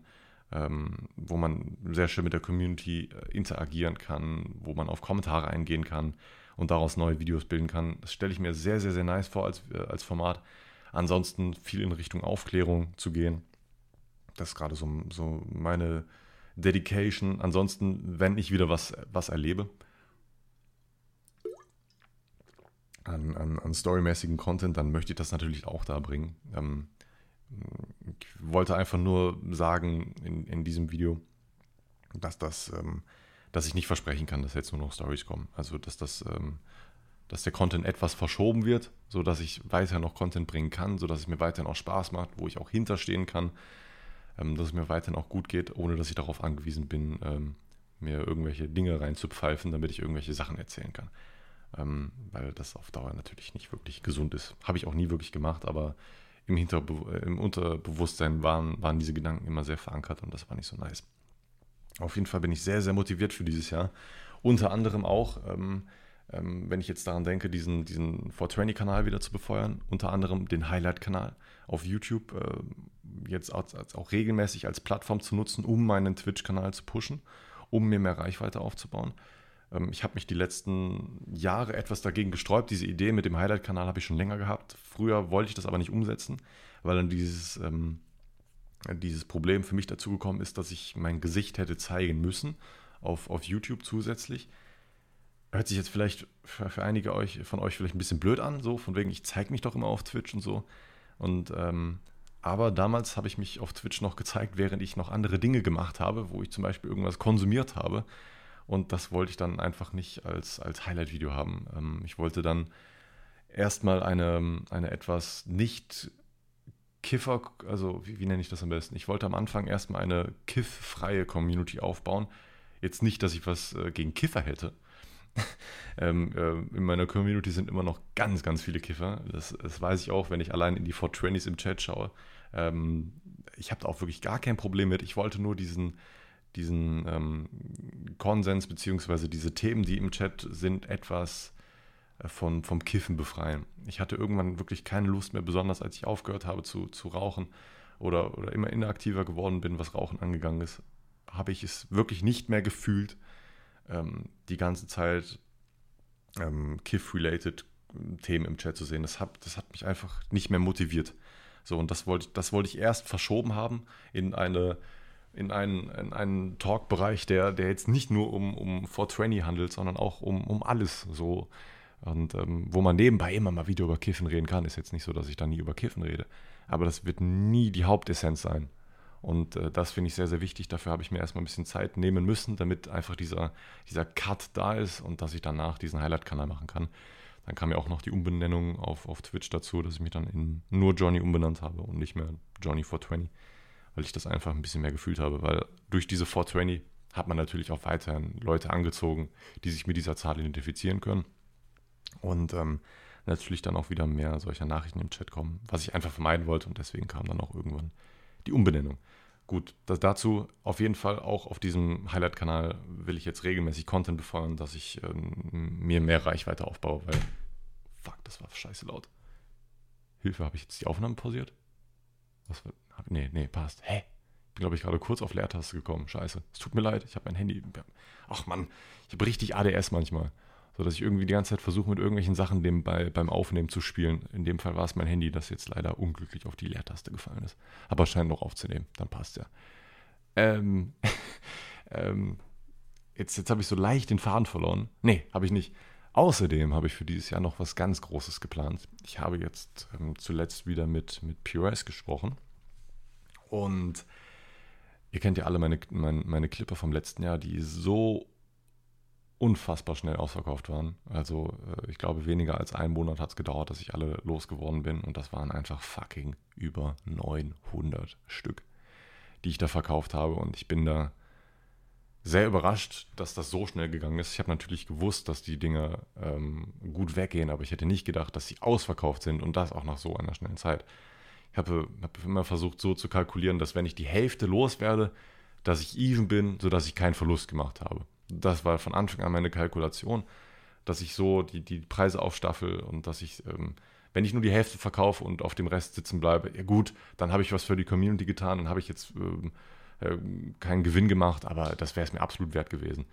ähm, wo man sehr schön mit der Community äh, interagieren kann, wo man auf Kommentare eingehen kann und daraus neue Videos bilden kann. Das stelle ich mir sehr, sehr, sehr nice vor als, äh, als Format. Ansonsten viel in Richtung Aufklärung zu gehen. Das ist gerade so, so meine Dedication. Ansonsten, wenn ich wieder was, was erlebe, an, an, an storymäßigen Content, dann möchte ich das natürlich auch da bringen. Ähm, ich wollte einfach nur sagen in, in diesem Video, dass das, ähm, dass ich nicht versprechen kann, dass jetzt nur noch Stories kommen. Also dass das, ähm, dass der Content etwas verschoben wird, sodass ich weiter noch Content bringen kann, sodass es mir weiterhin auch Spaß macht, wo ich auch hinterstehen kann. ähm, dass es mir weiterhin auch gut geht, ohne dass ich darauf angewiesen bin, ähm, mir irgendwelche Dinge reinzupfeifen, damit ich irgendwelche Sachen erzählen kann. Ähm, weil das auf Dauer natürlich nicht wirklich gesund ist. Habe ich auch nie wirklich gemacht, aber im, Hinterbe im Unterbewusstsein waren, waren diese Gedanken immer sehr verankert und das war nicht so nice. Auf jeden Fall bin ich sehr, sehr motiviert für dieses Jahr. Unter anderem auch, ähm, ähm, wenn ich jetzt daran denke, diesen, diesen 420-Kanal wieder zu befeuern, unter anderem den Highlight-Kanal auf YouTube äh, jetzt als, als auch regelmäßig als Plattform zu nutzen, um meinen Twitch-Kanal zu pushen, um mir mehr Reichweite aufzubauen. Ähm, ich habe mich die letzten Jahre etwas dagegen gesträubt. Diese Idee mit dem Highlight-Kanal habe ich schon länger gehabt. Früher wollte ich das aber nicht umsetzen, weil dann dieses, ähm, dieses Problem für mich dazu gekommen ist, dass ich mein Gesicht hätte zeigen müssen auf, auf YouTube zusätzlich. Hört sich jetzt vielleicht für, für einige euch, von euch vielleicht ein bisschen blöd an, so von wegen, ich zeige mich doch immer auf Twitch und so. Und ähm, aber damals habe ich mich auf Twitch noch gezeigt, während ich noch andere Dinge gemacht habe, wo ich zum Beispiel irgendwas konsumiert habe. Und das wollte ich dann einfach nicht als, als Highlight-Video haben. Ähm, ich wollte dann erstmal eine, eine etwas nicht Kiffer, also wie, wie, nenne ich das am besten? Ich wollte am Anfang erstmal eine Kiff-freie Community aufbauen. Jetzt nicht, dass ich was äh, gegen Kiffer hätte. ähm, äh, in meiner Community sind immer noch ganz, ganz viele Kiffer. Das, das weiß ich auch, wenn ich allein in die 420s im Chat schaue. Ähm, ich habe da auch wirklich gar kein Problem mit. Ich wollte nur diesen, diesen ähm, Konsens beziehungsweise diese Themen, die im Chat sind, etwas äh, von, vom Kiffen befreien. Ich hatte irgendwann wirklich keine Lust mehr, besonders als ich aufgehört habe zu, zu rauchen oder, oder immer inaktiver geworden bin, was Rauchen angegangen ist, habe ich es wirklich nicht mehr gefühlt, ähm, die ganze Zeit ähm, Kiff-related Themen im Chat zu sehen. Das hat, das hat mich einfach nicht mehr motiviert. So, und das wollte, das wollte ich erst verschoben haben in eine in einen, in einen Talk-Bereich, der, der jetzt nicht nur um, um 420 handelt, sondern auch um, um alles so. Und ähm, wo man nebenbei immer mal wieder über Kiffen reden kann, ist jetzt nicht so, dass ich da nie über Kiffen rede. Aber das wird nie die Hauptessenz sein. Und äh, das finde ich sehr, sehr wichtig. Dafür habe ich mir erstmal ein bisschen Zeit nehmen müssen, damit einfach dieser, dieser Cut da ist und dass ich danach diesen Highlight-Kanal machen kann. Dann kam ja auch noch die Umbenennung auf, auf Twitch dazu, dass ich mich dann in nur Johnny umbenannt habe und nicht mehr Johnny 420 weil ich das einfach ein bisschen mehr gefühlt habe, weil durch diese 420 hat man natürlich auch weiterhin Leute angezogen, die sich mit dieser Zahl identifizieren können und ähm, natürlich dann auch wieder mehr solcher Nachrichten im Chat kommen, was ich einfach vermeiden wollte und deswegen kam dann auch irgendwann die Umbenennung. Gut, das dazu auf jeden Fall auch auf diesem Highlight-Kanal will ich jetzt regelmäßig Content befeuern, dass ich ähm, mir mehr Reichweite aufbaue, weil fuck, das war scheiße laut. Hilfe, habe ich jetzt die Aufnahme pausiert? Was war, Nee, nee, passt. Hä? Ich bin, glaube ich, gerade kurz auf Leertaste gekommen. Scheiße. Es tut mir leid, ich habe mein Handy. Ach Mann, ich habe richtig ADS manchmal. So dass ich irgendwie die ganze Zeit versuche, mit irgendwelchen Sachen dem bei, beim Aufnehmen zu spielen. In dem Fall war es mein Handy, das jetzt leider unglücklich auf die Leertaste gefallen ist. Aber scheint noch aufzunehmen. Dann passt ja. Ähm, ähm, jetzt jetzt habe ich so leicht den Faden verloren. Nee, habe ich nicht. Außerdem habe ich für dieses Jahr noch was ganz Großes geplant. Ich habe jetzt ähm, zuletzt wieder mit, mit POS gesprochen. Und ihr kennt ja alle meine, meine, meine Clipper vom letzten Jahr, die so unfassbar schnell ausverkauft waren. Also äh, ich glaube, weniger als einen Monat hat es gedauert, dass ich alle losgeworden bin. Und das waren einfach fucking über 900 Stück, die ich da verkauft habe. Und ich bin da sehr überrascht, dass das so schnell gegangen ist. Ich habe natürlich gewusst, dass die Dinge ähm, gut weggehen, aber ich hätte nicht gedacht, dass sie ausverkauft sind und das auch nach so einer schnellen Zeit ich habe, habe immer versucht so zu kalkulieren, dass wenn ich die Hälfte loswerde, dass ich even bin, sodass ich keinen Verlust gemacht habe. Das war von Anfang an meine Kalkulation, dass ich so die, die Preise aufstaffel und dass ich, ähm, wenn ich nur die Hälfte verkaufe und auf dem Rest sitzen bleibe, ja gut, dann habe ich was für die Community getan, dann habe ich jetzt ähm, äh, keinen Gewinn gemacht, aber das wäre es mir absolut wert gewesen.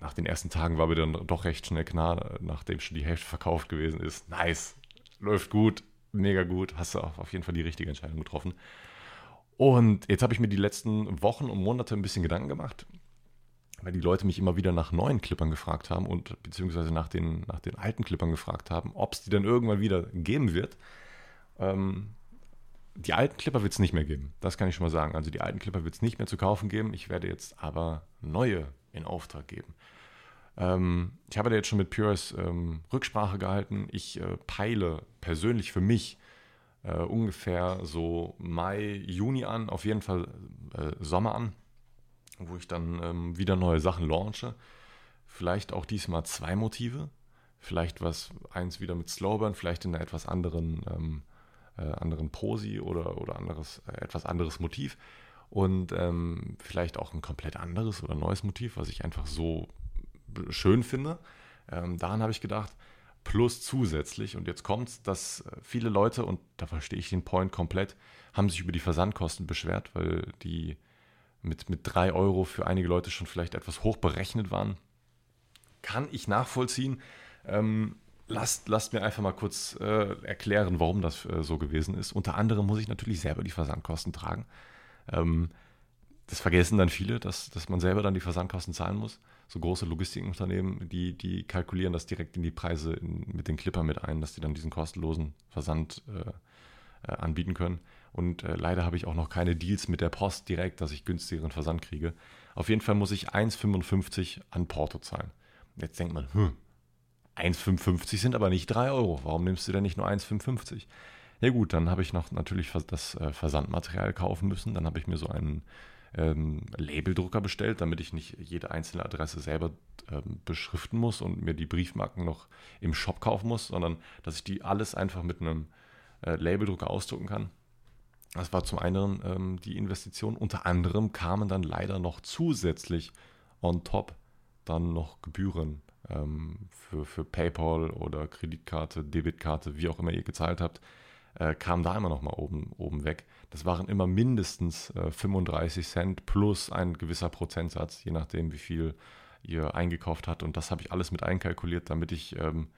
Nach den ersten Tagen war mir dann doch recht schnell klar, nachdem schon die Hälfte verkauft gewesen ist, nice, läuft gut, mega gut. Hast du auf jeden Fall die richtige Entscheidung getroffen. Und jetzt habe ich mir die letzten Wochen und Monate ein bisschen Gedanken gemacht, weil die Leute mich immer wieder nach neuen Clippern gefragt haben und beziehungsweise nach den, nach den alten Clippern gefragt haben, ob es die dann irgendwann wieder geben wird. Ähm, die alten Clipper wird es nicht mehr geben. Das kann ich schon mal sagen. Also die alten Clipper wird es nicht mehr zu kaufen geben. Ich werde jetzt aber neue in Auftrag geben. Ähm, ich habe da jetzt schon mit Pures ähm, Rücksprache gehalten. Ich äh, peile persönlich für mich äh, ungefähr so Mai, Juni an, auf jeden Fall äh, Sommer an, wo ich dann ähm, wieder neue Sachen launche. Vielleicht auch diesmal zwei Motive. Vielleicht was, eins wieder mit Slowburn, vielleicht in einer etwas anderen, ähm, äh, anderen Posi oder, oder anderes, äh, etwas anderes Motiv. Und ähm, vielleicht auch ein komplett anderes oder neues Motiv, was ich einfach so schön finde. Ähm, daran habe ich gedacht. Plus zusätzlich, und jetzt kommt dass äh, viele Leute, und da verstehe ich den Point komplett, haben sich über die Versandkosten beschwert, weil die mit, mit 3 Euro für einige Leute schon vielleicht etwas hoch berechnet waren. Kann ich nachvollziehen. Ähm, lasst, lasst mir einfach mal kurz äh, erklären, warum das äh, so gewesen ist. Unter anderem muss ich natürlich selber die Versandkosten tragen. Ähm, das vergessen dann viele, dass, dass man selber dann die Versandkosten zahlen muss. So große Logistikunternehmen, die, die kalkulieren das direkt in die Preise in, mit den Clipper mit ein, dass die dann diesen kostenlosen Versand äh, äh, anbieten können. Und äh, leider habe ich auch noch keine Deals mit der Post direkt, dass ich günstigeren Versand kriege. Auf jeden Fall muss ich 1,55 an Porto zahlen. Jetzt denkt man, hm, 1,55 sind aber nicht 3 Euro. Warum nimmst du denn nicht nur 1,55? Ja gut, dann habe ich noch natürlich das äh, Versandmaterial kaufen müssen. Dann habe ich mir so einen ähm, Labeldrucker bestellt, damit ich nicht jede einzelne Adresse selber ähm, beschriften muss und mir die Briefmarken noch im Shop kaufen muss, sondern dass ich die alles einfach mit einem äh, Labeldrucker ausdrucken kann. Das war zum einen ähm, die Investition. Unter anderem kamen dann leider noch zusätzlich on top dann noch Gebühren ähm, für, für PayPal oder Kreditkarte, Debitkarte, wie auch immer ihr gezahlt habt äh, kam da immer noch mal oben, oben weg. Das waren immer mindestens äh, 35 Cent plus ein gewisser Prozentsatz, je nachdem, wie viel ihr eingekauft habt. Und das habe ich alles mit einkalkuliert, damit ich, ähm,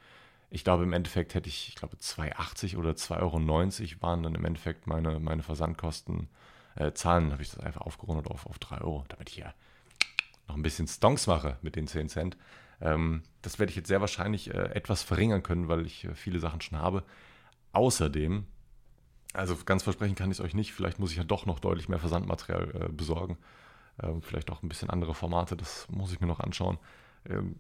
ich glaube, im Endeffekt hätte ich, ich glaube, 2,80 oder 2,90 Euro waren dann im Endeffekt meine, meine Versandkosten. Äh, Zahlen habe ich das einfach aufgerundet auf, auf 3 Euro, damit ich ja noch ein bisschen Stonks mache mit den 10 Cent. Ähm, das werde ich jetzt sehr wahrscheinlich äh, etwas verringern können, weil ich äh, viele Sachen schon habe. Außerdem, also ganz versprechen kann ich es euch nicht, vielleicht muss ich ja doch noch deutlich mehr Versandmaterial äh, besorgen. Ähm, vielleicht auch ein bisschen andere Formate, das muss ich mir noch anschauen. Ähm,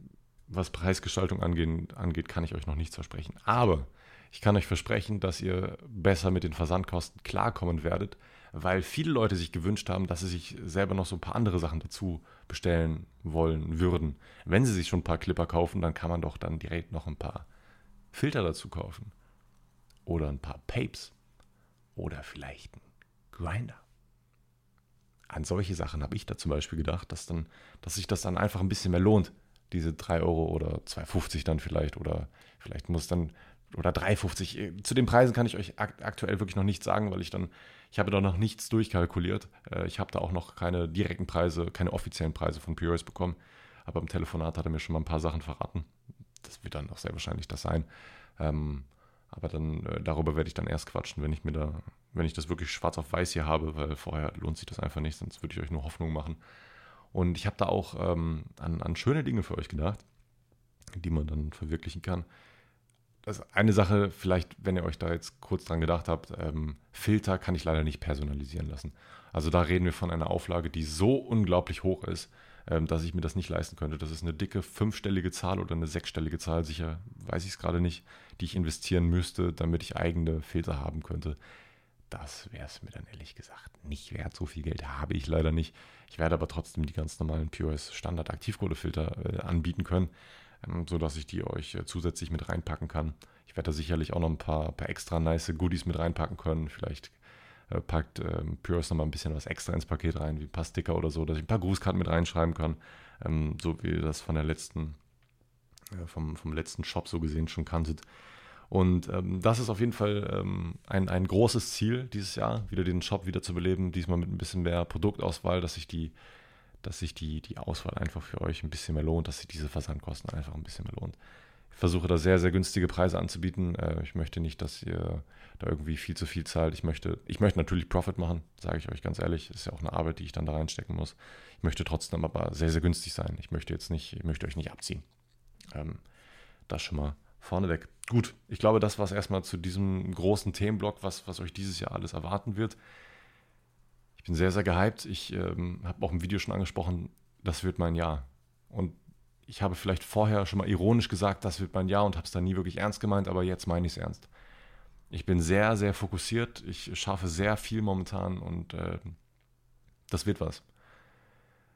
was Preisgestaltung angehen, angeht, kann ich euch noch nichts versprechen. Aber ich kann euch versprechen, dass ihr besser mit den Versandkosten klarkommen werdet, weil viele Leute sich gewünscht haben, dass sie sich selber noch so ein paar andere Sachen dazu bestellen wollen würden. Wenn sie sich schon ein paar Clipper kaufen, dann kann man doch dann direkt noch ein paar Filter dazu kaufen oder ein paar Papes oder vielleicht ein Grinder. An solche Sachen habe ich da zum Beispiel gedacht, dass, dann, dass sich das dann einfach ein bisschen mehr lohnt. Diese 3 Euro oder 2,50 dann vielleicht oder vielleicht muss dann oder 3,50. Zu den Preisen kann ich euch aktuell wirklich noch nichts sagen, weil ich dann, ich habe da noch nichts durchkalkuliert. Äh, ich habe da auch noch keine direkten Preise, keine offiziellen Preise von POS bekommen. Aber im Telefonat hat er mir schon mal ein paar Sachen verraten. Das wird dann auch sehr wahrscheinlich das sein. Ähm, aber dann äh, darüber werde ich dann erst quatschen, wenn ich mir da, wenn ich das wirklich schwarz auf weiß hier habe, weil vorher lohnt sich das einfach nicht, sonst würde ich euch nur Hoffnung machen. Und ich habe da auch ähm, an, an schöne Dinge für euch gedacht, die man dann verwirklichen kann. Das eine Sache, vielleicht, wenn ihr euch da jetzt kurz dran gedacht habt, ähm, Filter kann ich leider nicht personalisieren lassen. Also da reden wir von einer Auflage, die so unglaublich hoch ist, dass ich mir das nicht leisten könnte. Das ist eine dicke fünfstellige Zahl oder eine sechsstellige Zahl, sicher weiß ich es gerade nicht, die ich investieren müsste, damit ich eigene Filter haben könnte. Das wäre es mir dann ehrlich gesagt nicht wert. So viel Geld habe ich leider nicht. Ich werde aber trotzdem die ganz normalen POS Standard Aktivkohlefilter äh, anbieten können, ähm, sodass ich die euch äh, zusätzlich mit reinpacken kann. Ich werde da sicherlich auch noch ein paar, paar extra nice Goodies mit reinpacken können. Vielleicht äh, packt ähm, Purus nochmal ein bisschen was extra ins Paket rein, wie ein paar Sticker oder so, dass ich ein paar Grußkarten mit reinschreiben kann, ähm, so wie ihr das von der letzten, äh, vom, vom letzten Shop so gesehen schon kanntet. Und ähm, das ist auf jeden Fall ähm, ein, ein großes Ziel dieses Jahr, wieder den Shop wieder zu beleben, diesmal mit ein bisschen mehr Produktauswahl, dass sich die, dass sich die, die Auswahl einfach für euch ein bisschen mehr lohnt, dass sich diese Versandkosten einfach ein bisschen mehr lohnt versuche da sehr, sehr günstige Preise anzubieten. Äh, ich möchte nicht, dass ihr da irgendwie viel zu viel zahlt. Ich möchte, ich möchte natürlich Profit machen, sage ich euch ganz ehrlich. Das ist ja auch eine Arbeit, die ich dann da reinstecken muss. Ich möchte trotzdem aber sehr, sehr günstig sein. Ich möchte jetzt nicht, ich möchte euch nicht abziehen. Ähm, das schon mal vorneweg. Gut, ich glaube, das war es erstmal zu diesem großen Themenblock, was, was euch dieses Jahr alles erwarten wird. Ich bin sehr, sehr gehypt. Ich ähm, habe auch im Video schon angesprochen, das wird mein Jahr. Und ich habe vielleicht vorher schon mal ironisch gesagt, das wird mein Jahr und habe es dann nie wirklich ernst gemeint, aber jetzt meine ich es ernst. Ich bin sehr, sehr fokussiert. Ich schaffe sehr viel momentan und äh, das wird was.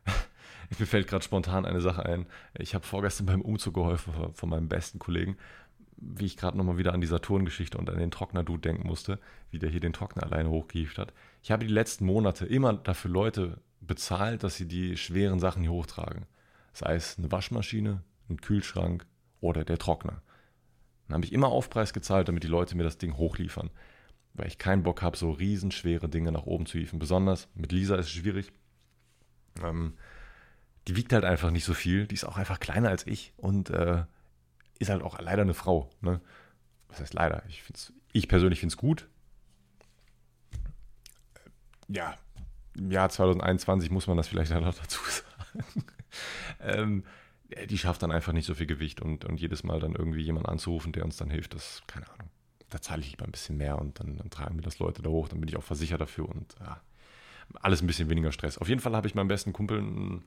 Mir fällt gerade spontan eine Sache ein. Ich habe vorgestern beim Umzug geholfen von meinem besten Kollegen, wie ich gerade nochmal wieder an die Saturn-Geschichte und an den Trockner-Dude denken musste, wie der hier den Trockner alleine hochgehievt hat. Ich habe die letzten Monate immer dafür Leute bezahlt, dass sie die schweren Sachen hier hochtragen. Sei es eine Waschmaschine, ein Kühlschrank oder der Trockner. Dann habe ich immer Aufpreis gezahlt, damit die Leute mir das Ding hochliefern. Weil ich keinen Bock habe, so riesenschwere Dinge nach oben zu hieven. Besonders mit Lisa ist es schwierig. Ähm, die wiegt halt einfach nicht so viel. Die ist auch einfach kleiner als ich und äh, ist halt auch leider eine Frau. Ne? Was heißt leider? Ich, ich persönlich finde es gut. Ja, im Jahr 2021 muss man das vielleicht auch noch dazu sagen. Ähm, die schafft dann einfach nicht so viel Gewicht und, und jedes Mal dann irgendwie jemanden anzurufen, der uns dann hilft, das, keine Ahnung. Da zahle ich lieber ein bisschen mehr und dann, dann tragen mir das Leute da hoch, dann bin ich auch versichert dafür und ja, alles ein bisschen weniger Stress. Auf jeden Fall habe ich meinem besten Kumpel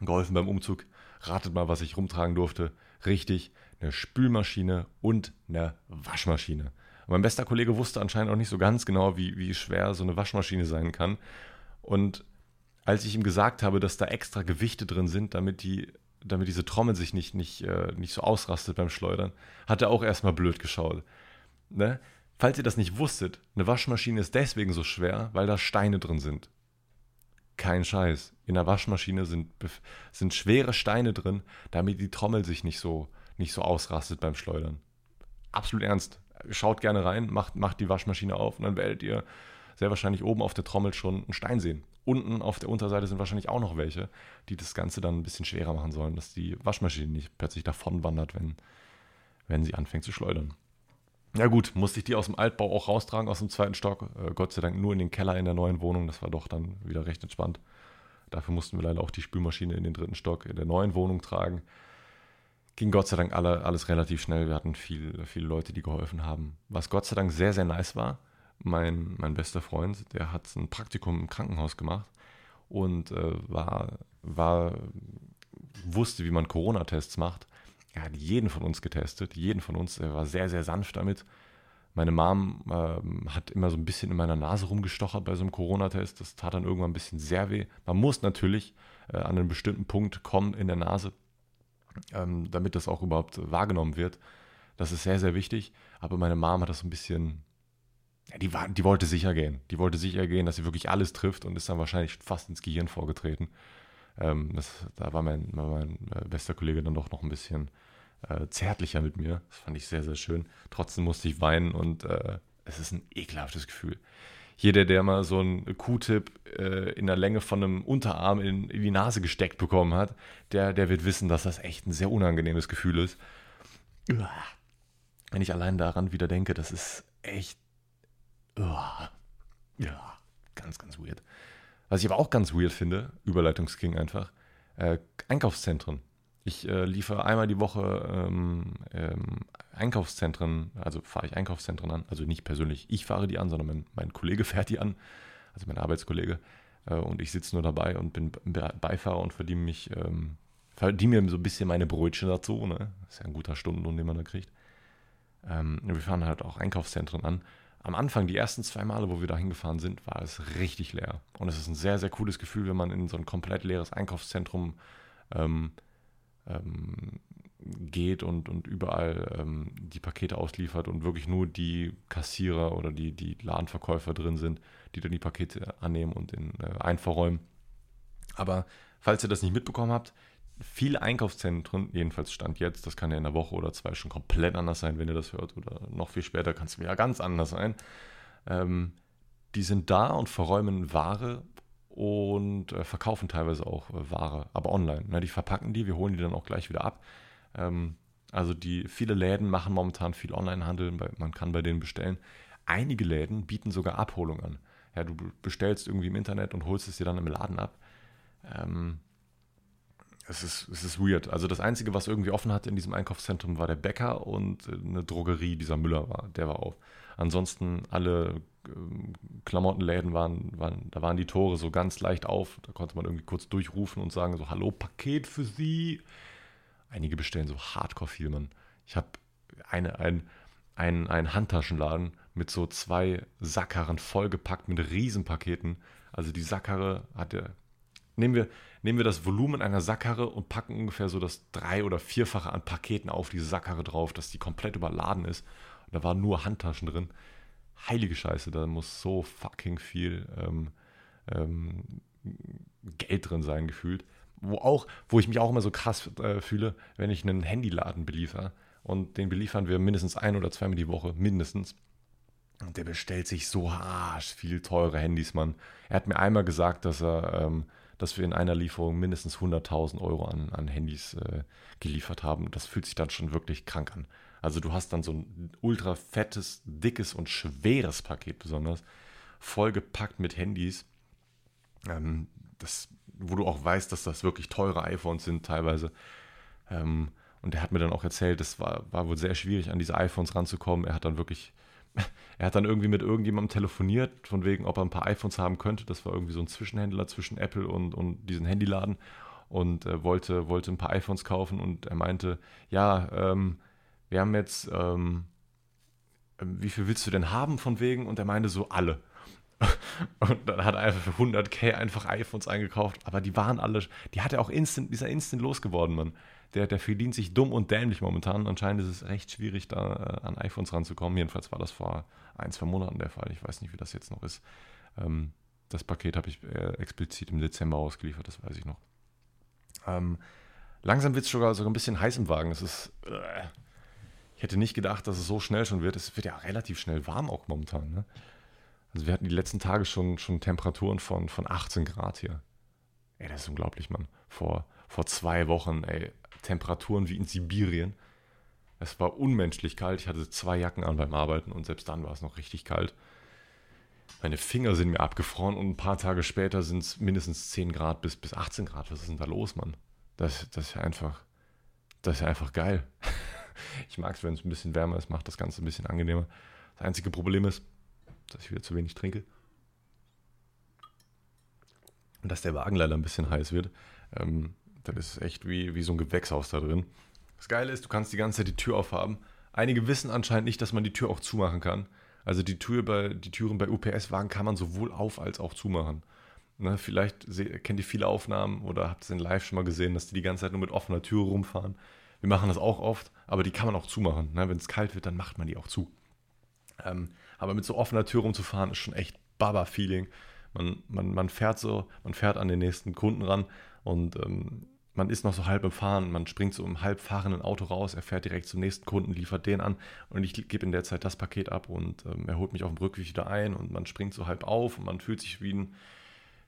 geholfen beim Umzug. Ratet mal, was ich rumtragen durfte. Richtig, eine Spülmaschine und eine Waschmaschine. Und mein bester Kollege wusste anscheinend auch nicht so ganz genau, wie, wie schwer so eine Waschmaschine sein kann. Und als ich ihm gesagt habe, dass da extra Gewichte drin sind, damit, die, damit diese Trommel sich nicht, nicht, äh, nicht so ausrastet beim Schleudern, hat er auch erstmal blöd geschaut. Ne? Falls ihr das nicht wusstet, eine Waschmaschine ist deswegen so schwer, weil da Steine drin sind. Kein Scheiß. In der Waschmaschine sind, sind schwere Steine drin, damit die Trommel sich nicht so, nicht so ausrastet beim Schleudern. Absolut ernst. Schaut gerne rein, macht, macht die Waschmaschine auf und dann werdet ihr sehr wahrscheinlich oben auf der Trommel schon einen Stein sehen. Unten auf der Unterseite sind wahrscheinlich auch noch welche, die das Ganze dann ein bisschen schwerer machen sollen, dass die Waschmaschine nicht plötzlich davon wandert, wenn, wenn sie anfängt zu schleudern. Ja gut, musste ich die aus dem Altbau auch raustragen, aus dem zweiten Stock. Äh, Gott sei Dank nur in den Keller in der neuen Wohnung. Das war doch dann wieder recht entspannt. Dafür mussten wir leider auch die Spülmaschine in den dritten Stock in der neuen Wohnung tragen. Ging Gott sei Dank alle, alles relativ schnell. Wir hatten viel, viele Leute, die geholfen haben. Was Gott sei Dank sehr, sehr nice war, mein, mein bester Freund, der hat ein Praktikum im Krankenhaus gemacht und äh, war, war, wusste, wie man Corona-Tests macht er hat jeden von uns getestet, jeden von uns. Er war sehr, sehr sanft damit. Meine Mom äh, hat immer so ein bisschen in meiner Nase rumgestochert bei so einem Corona-Test. Das tat dann irgendwann ein bisschen sehr weh. Man muss natürlich äh, an einen bestimmten Punkt kommen in der Nase, ähm, damit das auch überhaupt wahrgenommen wird. Das ist sehr, sehr wichtig. Aber meine Mom hat das so ein bisschen, ja, die, war, die wollte sicher gehen. Die wollte sicher gehen, dass sie wirklich alles trifft und ist dann wahrscheinlich fast ins Gehirn vorgetreten. Ähm, das, da war mein, mein, äh, bester Kollege dann doch noch ein bisschen äh, zärtlicher mit mir. Das fand ich sehr, sehr schön. Trotzdem musste ich weinen und äh, es ist ein ekelhaftes Gefühl. Jeder, der mal so einen Q-Tip äh, in der Länge von einem Unterarm in, in, die Nase gesteckt bekommen hat, der, der wird wissen, dass das echt ein sehr unangenehmes Gefühl ist. Wenn ich allein daran wieder denke, das ist echt. Ja, ganz, ganz weird. Was ich aber auch ganz weird finde, Überleitungsking einfach, äh, Einkaufszentren. Ich äh, liefere einmal die Woche ähm, ähm, Einkaufszentren, also fahre ich Einkaufszentren an. Also nicht persönlich ich fahre die an, sondern mein, mein Kollege fährt die an, also mein Arbeitskollege. Äh, und ich sitze nur dabei und bin Beifahrer und verdiene mich, ähm, verdiene mir so ein bisschen meine Brötchen dazu. Ne? Das ist ja ein guter Stundenlohn, den man da kriegt. Ähm, wir fahren halt auch Einkaufszentren an. Am Anfang, die ersten zwei Male, wo wir da hingefahren sind, war es richtig leer. Und es ist ein sehr, sehr cooles Gefühl, wenn man in so ein komplett leeres Einkaufszentrum ähm, ähm, geht und, und überall ähm, die Pakete ausliefert und wirklich nur die Kassierer oder die, die Ladenverkäufer drin sind, die dann die Pakete annehmen und in, äh, einverräumen. Aber falls ihr das nicht mitbekommen habt, viele Einkaufszentren, jedenfalls Stand jetzt, das kann ja in einer Woche oder zwei schon komplett anders sein, wenn ihr das hört, oder noch viel später kann es wieder ganz anders sein. Ähm, die sind da und verräumen Ware und äh, verkaufen teilweise auch äh, Ware, aber online. Ne? Die verpacken die, wir holen die dann auch gleich wieder ab. Ähm, also die viele Läden machen momentan viel Onlinehandel, man kann bei denen bestellen. Einige Läden bieten sogar Abholung an. Ja, du bestellst irgendwie im Internet und holst es dir dann im Laden ab. Ähm, es ist, es ist weird. Also das Einzige, was irgendwie offen hatte in diesem Einkaufszentrum, war der Bäcker und äh, eine Drogerie, dieser Müller war, der war auf. Ansonsten alle ähm, Klamottenläden waren, waren, da waren die Tore so ganz leicht auf. Da konnte man irgendwie kurz durchrufen und sagen so, hallo, Paket für Sie. Einige bestellen so Hardcore-Filmen. Ich habe eine, ein, ein, ein Handtaschenladen mit so zwei Sackkarren vollgepackt mit Riesenpaketen. Also die Sackkarre hatte. Nehmen wir, nehmen wir das Volumen einer Sackkarre und packen ungefähr so das drei- oder vierfache an Paketen auf diese Sackkarre drauf, dass die komplett überladen ist. Und da waren nur Handtaschen drin. Heilige Scheiße, da muss so fucking viel ähm, ähm, Geld drin sein, gefühlt. Wo, auch, wo ich mich auch immer so krass äh, fühle, wenn ich einen Handyladen beliefer. Und den beliefern wir mindestens ein oder zweimal die Woche, mindestens. Und der bestellt sich so arsch viel teure Handys, Mann. Er hat mir einmal gesagt, dass er, ähm, dass wir in einer Lieferung mindestens 100.000 Euro an, an Handys äh, geliefert haben. Das fühlt sich dann schon wirklich krank an. Also du hast dann so ein ultra fettes, dickes und schweres Paket besonders, vollgepackt mit Handys, ähm, das, wo du auch weißt, dass das wirklich teure iPhones sind teilweise. Ähm, und er hat mir dann auch erzählt, es war, war wohl sehr schwierig, an diese iPhones ranzukommen. Er hat dann wirklich, er hat dann irgendwie mit irgendjemandem telefoniert, von wegen, ob er ein paar iPhones haben könnte. Das war irgendwie so ein Zwischenhändler zwischen Apple und, und diesen Handyladen und äh, wollte, wollte ein paar iPhones kaufen und er meinte, ja, ähm, wir haben jetzt, ähm, wie viel willst du denn haben von wegen? Und er meinte so, alle. Und dann hat er einfach für 100k einfach iPhones eingekauft, aber die waren alle, die hat er auch instant, dieser instant losgeworden, Mann der, der verdient sich dumm und dämlich momentan. Anscheinend ist es recht schwierig, da äh, an iPhones ranzukommen. Jedenfalls war das vor ein, zwei Monaten der Fall. Ich weiß nicht, wie das jetzt noch ist. Ähm, das Paket habe ich äh, explizit im Dezember ausgeliefert, das weiß ich noch. Ähm, langsam wird es sogar, sogar ein bisschen heiß im Wagen. Es ist. Äh, ich hätte nicht gedacht, dass es so schnell schon wird. Es wird ja relativ schnell warm auch momentan. Ne? Also wir hatten die letzten Tage schon, schon Temperaturen von, von 18 Grad hier. Ey, das ist unglaublich, Mann. Vor, vor zwei Wochen, ey, Temperaturen wie in Sibirien. Es war unmenschlich kalt. Ich hatte zwei Jacken an beim Arbeiten und selbst dann war es noch richtig kalt. Meine Finger sind mir abgefroren und ein paar Tage später sind es mindestens 10 Grad bis, bis 18 Grad. Was ist denn da los, Mann? Das, das ist ja einfach, das ist ja einfach geil. Ich mag es, wenn es ein bisschen wärmer ist, macht das Ganze ein bisschen angenehmer. Das einzige Problem ist, dass ich wieder zu wenig trinke. Und dass der Wagen leider ein bisschen heiß wird. Ähm, das ist echt wie, wie so ein Gewächshaus da drin. Das Geile ist, du kannst die ganze Zeit die Tür aufhaben. Einige wissen anscheinend nicht, dass man die Tür auch zumachen kann. Also die, Tür bei, die Türen bei UPS-Wagen kann man sowohl auf als auch zumachen. Ne, vielleicht kennt ihr viele Aufnahmen oder habt es in Live schon mal gesehen, dass die die ganze Zeit nur mit offener Tür rumfahren. Wir machen das auch oft, aber die kann man auch zumachen. Ne? Wenn es kalt wird, dann macht man die auch zu. Ähm, aber mit so offener Tür rumzufahren ist schon echt Baba-Feeling. Man, man, man fährt so, man fährt an den nächsten Kunden ran und ähm, man ist noch so halb im Fahren, man springt so im halb fahrenden Auto raus, er fährt direkt zum nächsten Kunden, liefert den an und ich gebe in der Zeit das Paket ab und ähm, er holt mich auf dem Rückweg wieder ein und man springt so halb auf und man fühlt sich wie, ein,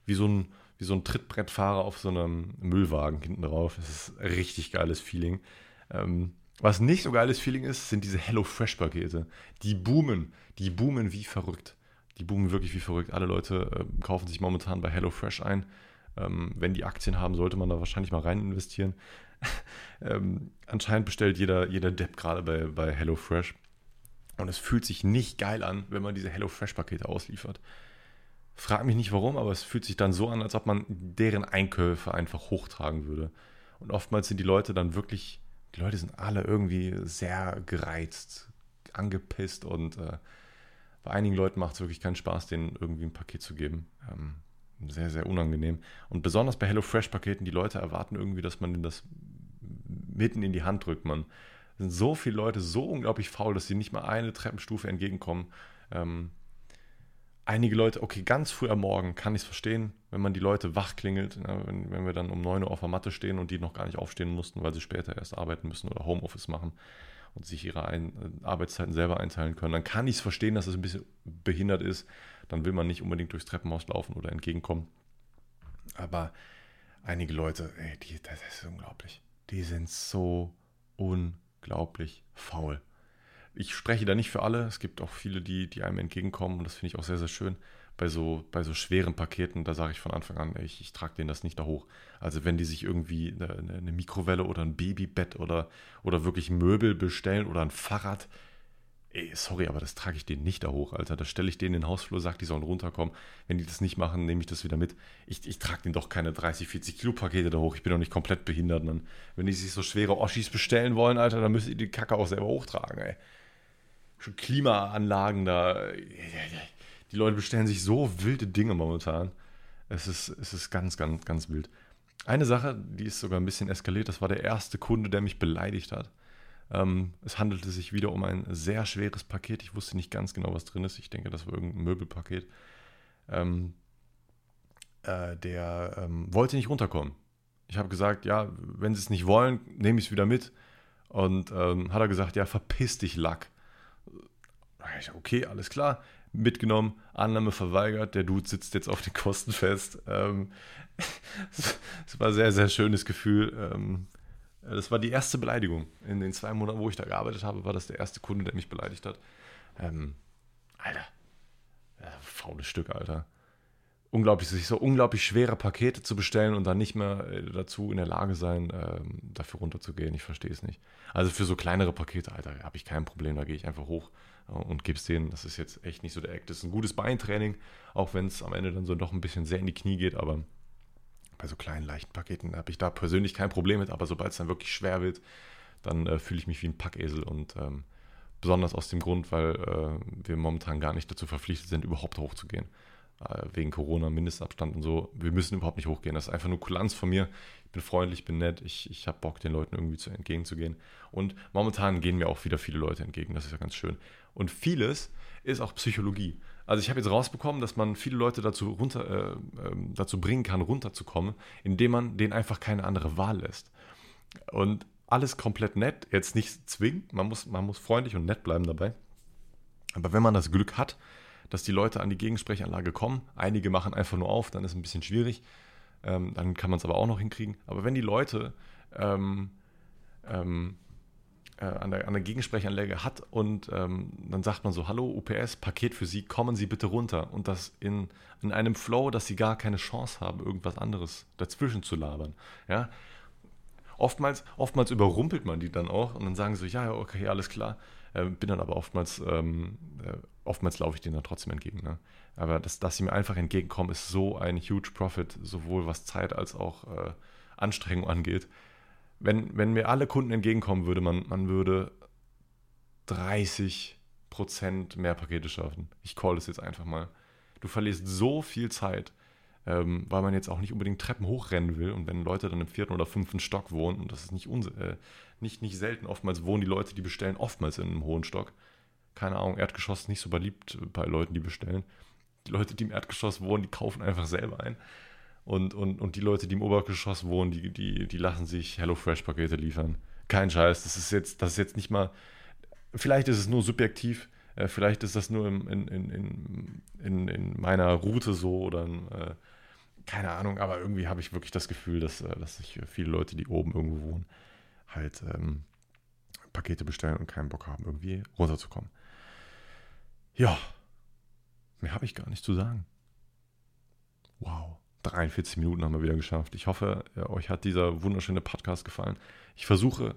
wie, so, ein, wie so ein Trittbrettfahrer auf so einem Müllwagen hinten drauf. Das ist ein richtig geiles Feeling. Ähm, was nicht so geiles Feeling ist, sind diese HelloFresh-Pakete. Die boomen, die boomen wie verrückt. Die boomen wirklich wie verrückt. Alle Leute äh, kaufen sich momentan bei HelloFresh ein ähm, wenn die Aktien haben, sollte man da wahrscheinlich mal rein investieren. ähm, anscheinend bestellt jeder, jeder Depp gerade bei, bei HelloFresh. Und es fühlt sich nicht geil an, wenn man diese HelloFresh-Pakete ausliefert. Frag mich nicht warum, aber es fühlt sich dann so an, als ob man deren Einkäufe einfach hochtragen würde. Und oftmals sind die Leute dann wirklich, die Leute sind alle irgendwie sehr gereizt, angepisst und äh, bei einigen Leuten macht es wirklich keinen Spaß, denen irgendwie ein Paket zu geben. Ähm, sehr, sehr unangenehm. Und besonders bei HelloFresh-Paketen, die Leute erwarten irgendwie, dass man das mitten in die Hand drückt. Man sind so viele Leute so unglaublich faul, dass sie nicht mal eine Treppenstufe entgegenkommen. Ähm, einige Leute, okay, ganz früh am Morgen kann ich es verstehen, wenn man die Leute wach klingelt, ja, wenn, wenn, wir dann um 9 Uhr auf der Matte stehen und die noch gar nicht aufstehen mussten, weil sie später erst arbeiten müssen oder Homeoffice machen und sich ihre Ein Arbeitszeiten selber einteilen können, dann kann ich es verstehen, dass es ein bisschen behindert ist dann will man nicht unbedingt durchs Treppenhaus laufen oder entgegenkommen. Aber einige Leute, ey, die, das ist unglaublich. Die sind so unglaublich faul. Ich spreche da nicht für alle. Es gibt auch viele, die, die einem entgegenkommen und das finde ich auch sehr, sehr schön. Bei so, bei so schweren Paketen, da sage ich von Anfang an, ich, ich trage denen das nicht da hoch. Also wenn die sich irgendwie eine, eine Mikrowelle oder ein Babybett oder, oder wirklich Möbel bestellen oder ein Fahrrad, ey, sorry, aber das trage ich denen nicht da hoch, Alter. Da stelle ich denen in den Hausflur, sage, die sollen runterkommen. Wenn die das nicht machen, nehme ich das wieder mit. Ich, ich trage denen doch keine 30, 40 Kilo Pakete da hoch. Ich bin doch nicht komplett behindert. Und wenn die sich so schwere Oschis bestellen wollen, Alter, dann müssen die die Kacke auch selber hochtragen, ey. Klimaanlagen da. Die Leute bestellen sich so wilde Dinge momentan. Es ist, es ist ganz, ganz, ganz wild. Eine Sache, die ist sogar ein bisschen eskaliert, das war der erste Kunde, der mich beleidigt hat. Ähm, es handelte sich wieder um ein sehr schweres Paket. Ich wusste nicht ganz genau, was drin ist. Ich denke, das war irgendein Möbelpaket. Ähm, äh, der ähm, wollte nicht runterkommen. Ich habe gesagt, ja, wenn Sie es nicht wollen, nehme ich es wieder mit. Und ähm, hat er gesagt, ja, verpiss dich, Lack. Okay, alles klar. Mitgenommen, Annahme verweigert, der Dude sitzt jetzt auf den Kosten fest. Ähm, es war ein sehr, sehr schönes Gefühl. Ähm, das war die erste Beleidigung. In den zwei Monaten, wo ich da gearbeitet habe, war das der erste Kunde, der mich beleidigt hat. Ähm, Alter. Ja, faules Stück, Alter. Unglaublich, sich so unglaublich schwere Pakete zu bestellen und dann nicht mehr äh, dazu in der Lage sein, ähm, dafür runterzugehen. Ich verstehe es nicht. Also für so kleinere Pakete, Alter, habe ich kein Problem. Da gehe ich einfach hoch und gebe es denen. Das ist jetzt echt nicht so der Act. Das ist ein gutes Beintraining, auch wenn es am Ende dann so doch ein bisschen sehr in die Knie geht, aber bei so kleinen, leichten Paketen habe ich da persönlich kein Problem mit, aber sobald es dann wirklich schwer wird, dann äh, fühle ich mich wie ein Packesel und ähm, besonders aus dem Grund, weil äh, wir momentan gar nicht dazu verpflichtet sind, überhaupt hochzugehen. Äh, wegen Corona, Mindestabstand und so. Wir müssen überhaupt nicht hochgehen. Das ist einfach nur Kulanz von mir. Ich bin freundlich, bin nett, ich, ich habe Bock, den Leuten irgendwie zu entgegenzugehen. Und momentan gehen mir auch wieder viele Leute entgegen, das ist ja ganz schön. Und vieles ist auch Psychologie. Also ich habe jetzt rausbekommen, dass man viele Leute dazu, runter, äh, äh, dazu bringen kann, runterzukommen, indem man denen einfach keine andere Wahl lässt. Und alles komplett nett, jetzt nicht zwingen, man muss, man muss freundlich und nett bleiben dabei. Aber wenn man das Glück hat, dass die Leute an die Gegensprechanlage kommen, einige machen einfach nur auf, dann ist es ein bisschen schwierig, ähm, dann kann man es aber auch noch hinkriegen. Aber wenn die Leute ähm, ähm, äh, an, der, an der Gegensprechanlage hat und ähm, dann sagt man so, hallo UPS, Paket für Sie, kommen Sie bitte runter. Und das in, in einem Flow, dass Sie gar keine Chance haben, irgendwas anderes dazwischen zu labern. Ja? Oftmals, oftmals überrumpelt man die dann auch und dann sagen sie so, ja, okay, alles klar. Äh, bin dann aber oftmals, ähm, äh, oftmals laufe ich denen dann trotzdem entgegen. Ne? Aber das, dass sie mir einfach entgegenkommen, ist so ein huge Profit, sowohl was Zeit als auch äh, Anstrengung angeht wenn, wenn mir alle Kunden entgegenkommen würde, man, man würde 30% mehr Pakete schaffen. Ich call es jetzt einfach mal. Du verlierst so viel Zeit, ähm, weil man jetzt auch nicht unbedingt Treppen hochrennen will. Und wenn Leute dann im vierten oder fünften Stock wohnen, und das ist nicht, äh, nicht, nicht selten, oftmals wohnen die Leute, die bestellen, oftmals in einem hohen Stock. Keine Ahnung, Erdgeschoss nicht so beliebt bei Leuten, die bestellen. Die Leute, die im Erdgeschoss wohnen, die kaufen einfach selber ein. Und, und, und die Leute, die im Obergeschoss wohnen, die, die, die lassen sich HelloFresh-Pakete liefern. Kein Scheiß. Das ist jetzt, das ist jetzt nicht mal. Vielleicht ist es nur subjektiv, äh, vielleicht ist das nur in, in, in, in, in meiner Route so oder äh, keine Ahnung, aber irgendwie habe ich wirklich das Gefühl, dass, äh, dass sich viele Leute, die oben irgendwo wohnen, halt ähm, Pakete bestellen und keinen Bock haben, irgendwie runterzukommen. Ja, mehr habe ich gar nicht zu sagen. Wow. 43 Minuten haben wir wieder geschafft. Ich hoffe, euch hat dieser wunderschöne Podcast gefallen. Ich versuche,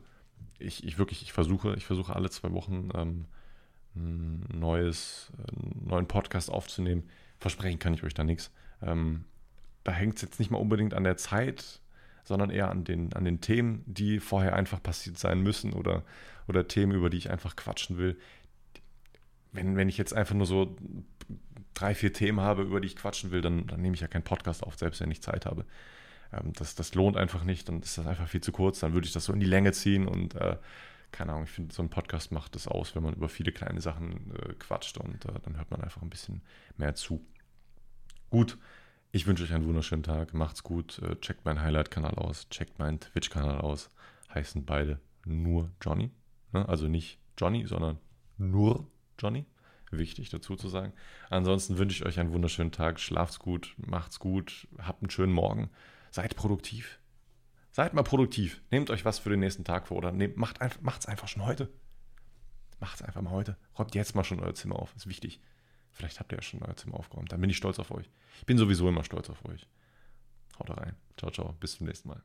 ich, ich wirklich, ich versuche, ich versuche alle zwei Wochen ähm, neues, einen neuen Podcast aufzunehmen. Versprechen kann ich euch da nichts. Ähm, da hängt es jetzt nicht mal unbedingt an der Zeit, sondern eher an den, an den Themen, die vorher einfach passiert sein müssen oder, oder Themen, über die ich einfach quatschen will. Wenn, wenn ich jetzt einfach nur so drei, vier Themen habe, über die ich quatschen will, dann, dann nehme ich ja keinen Podcast auf, selbst wenn ich Zeit habe. Ähm, das, das lohnt einfach nicht, dann ist das einfach viel zu kurz, dann würde ich das so in die Länge ziehen und äh, keine Ahnung, ich finde, so ein Podcast macht es aus, wenn man über viele kleine Sachen äh, quatscht und äh, dann hört man einfach ein bisschen mehr zu. Gut, ich wünsche euch einen wunderschönen Tag, macht's gut, äh, checkt meinen Highlight-Kanal aus, checkt meinen Twitch-Kanal aus, heißen beide nur Johnny, ne? also nicht Johnny, sondern nur Johnny wichtig dazu zu sagen. Ansonsten wünsche ich euch einen wunderschönen Tag. Schlaft's gut, macht's gut, habt einen schönen Morgen. Seid produktiv. Seid mal produktiv. Nehmt euch was für den nächsten Tag vor oder nehmt, macht einfach, macht's einfach schon heute. Macht's einfach mal heute. Räumt jetzt mal schon euer Zimmer auf. Ist wichtig. Vielleicht habt ihr ja schon euer Zimmer aufgeräumt. Dann bin ich stolz auf euch. Ich bin sowieso immer stolz auf euch. Haut rein. Ciao, ciao. Bis zum nächsten Mal.